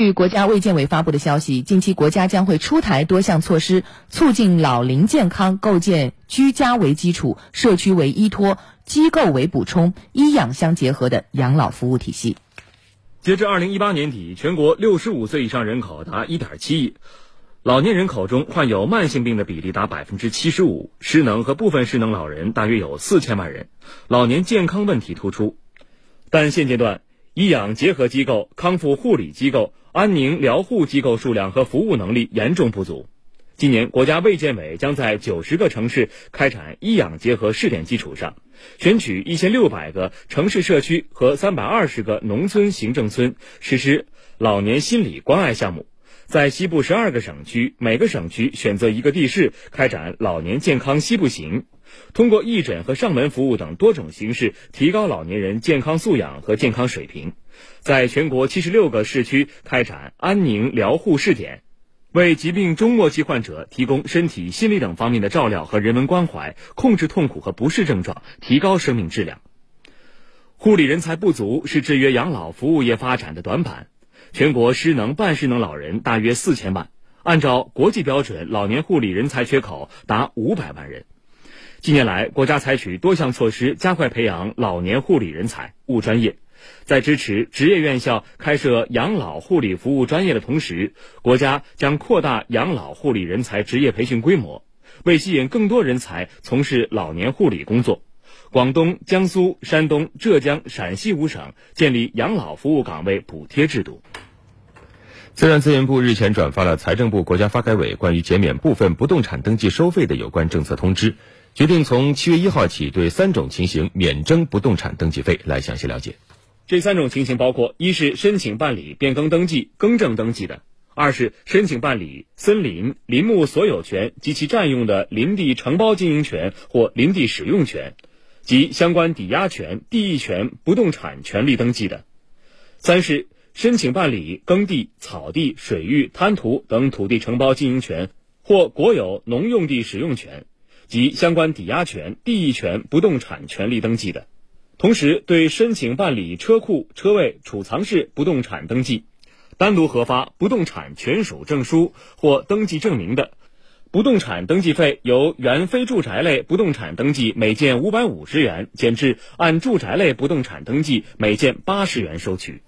据国家卫健委发布的消息，近期国家将会出台多项措施，促进老龄健康，构建居家为基础、社区为依托、机构为补充、医养相结合的养老服务体系。截至二零一八年底，全国六十五岁以上人口达一点七亿，老年人口中患有慢性病的比例达百分之七十五，失能和部分失能老人大约有四千万人，老年健康问题突出。但现阶段，医养结合机构、康复护理机构、安宁疗护机构数量和服务能力严重不足。今年，国家卫健委将在九十个城市开展医养结合试点基础上，选取一千六百个城市社区和三百二十个农村行政村实施老年心理关爱项目，在西部十二个省区，每个省区选择一个地市开展老年健康西部行。通过义诊和上门服务等多种形式，提高老年人健康素养和健康水平。在全国七十六个市区开展安宁疗护试点，为疾病中末期患者提供身体、心理等方面的照料和人文关怀，控制痛苦和不适症状，提高生命质量。护理人才不足是制约养老服务业发展的短板。全国失能、半失能老人大约四千万，按照国际标准，老年护理人才缺口达五百万人。近年来，国家采取多项措施，加快培养老年护理人才、务专业。在支持职业院校开设养老护理服务专业的同时，国家将扩大养老护理人才职业培训规模，为吸引更多人才从事老年护理工作，广东、江苏、山东、浙江、陕西五省建立养老服务岗位补贴制度。自然资源部日前转发了财政部、国家发改委关于减免部分不动产登记收费的有关政策通知。决定从七月一号起对三种情形免征不动产登记费。来详细了解，这三种情形包括：一是申请办理变更登记、更正登记的；二是申请办理森林、林木所有权及其占用的林地承包经营权或林地使用权及相关抵押权、地役权不动产权利登记的；三是申请办理耕地、草地、水域、滩涂等土地承包经营权或国有农用地使用权。及相关抵押权、地役权不动产权利登记的，同时对申请办理车库、车位、储藏室不动产登记，单独核发不动产权属证书或登记证明的，不动产登记费由原非住宅类不动产登记每件五百五十元减至按住宅类不动产登记每件八十元收取。